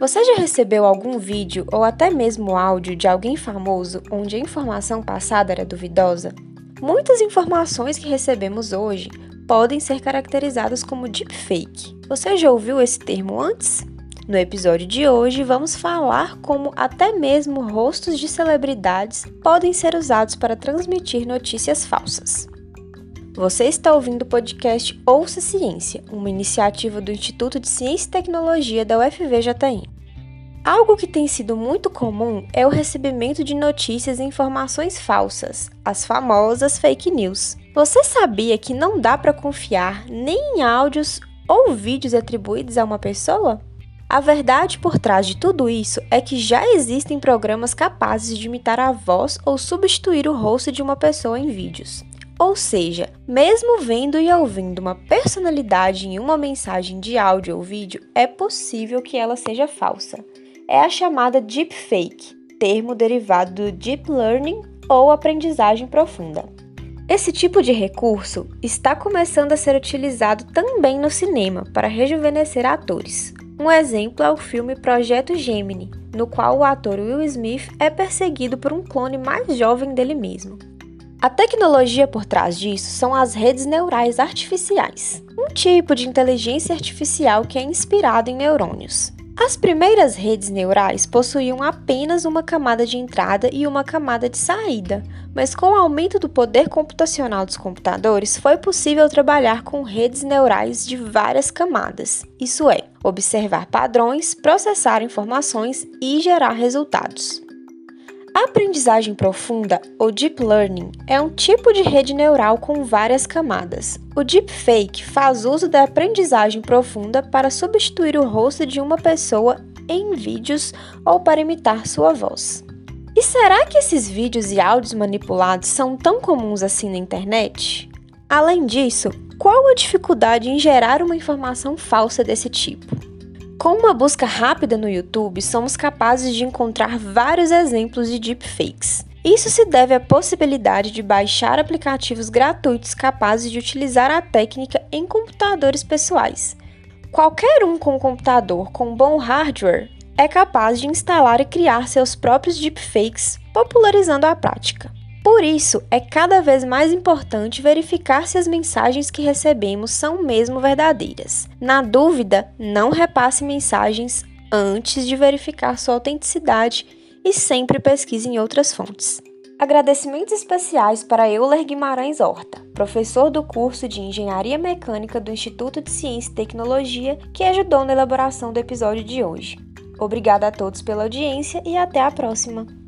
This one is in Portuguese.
Você já recebeu algum vídeo ou até mesmo áudio de alguém famoso onde a informação passada era duvidosa? Muitas informações que recebemos hoje podem ser caracterizadas como deepfake. Você já ouviu esse termo antes? No episódio de hoje, vamos falar como até mesmo rostos de celebridades podem ser usados para transmitir notícias falsas. Você está ouvindo o podcast Ouça Ciência, uma iniciativa do Instituto de Ciência e Tecnologia da UFVJM. Algo que tem sido muito comum é o recebimento de notícias e informações falsas, as famosas fake news. Você sabia que não dá para confiar nem em áudios ou vídeos atribuídos a uma pessoa? A verdade por trás de tudo isso é que já existem programas capazes de imitar a voz ou substituir o rosto de uma pessoa em vídeos. Ou seja, mesmo vendo e ouvindo uma personalidade em uma mensagem de áudio ou vídeo, é possível que ela seja falsa. É a chamada deepfake, termo derivado do deep learning ou aprendizagem profunda. Esse tipo de recurso está começando a ser utilizado também no cinema para rejuvenescer atores. Um exemplo é o filme Projeto Gemini, no qual o ator Will Smith é perseguido por um clone mais jovem dele mesmo. A tecnologia por trás disso são as redes neurais artificiais, um tipo de inteligência artificial que é inspirado em neurônios. As primeiras redes neurais possuíam apenas uma camada de entrada e uma camada de saída, mas com o aumento do poder computacional dos computadores, foi possível trabalhar com redes neurais de várias camadas, isso é, observar padrões, processar informações e gerar resultados. A aprendizagem profunda, ou deep learning, é um tipo de rede neural com várias camadas. O deepfake faz uso da aprendizagem profunda para substituir o rosto de uma pessoa em vídeos ou para imitar sua voz. E será que esses vídeos e áudios manipulados são tão comuns assim na internet? Além disso, qual a dificuldade em gerar uma informação falsa desse tipo? Com uma busca rápida no YouTube, somos capazes de encontrar vários exemplos de deepfakes. Isso se deve à possibilidade de baixar aplicativos gratuitos capazes de utilizar a técnica em computadores pessoais. Qualquer um com um computador com bom hardware é capaz de instalar e criar seus próprios deepfakes, popularizando a prática. Por isso, é cada vez mais importante verificar se as mensagens que recebemos são mesmo verdadeiras. Na dúvida, não repasse mensagens antes de verificar sua autenticidade e sempre pesquise em outras fontes. Agradecimentos especiais para Euler Guimarães Horta, professor do curso de Engenharia Mecânica do Instituto de Ciência e Tecnologia, que ajudou na elaboração do episódio de hoje. Obrigada a todos pela audiência e até a próxima!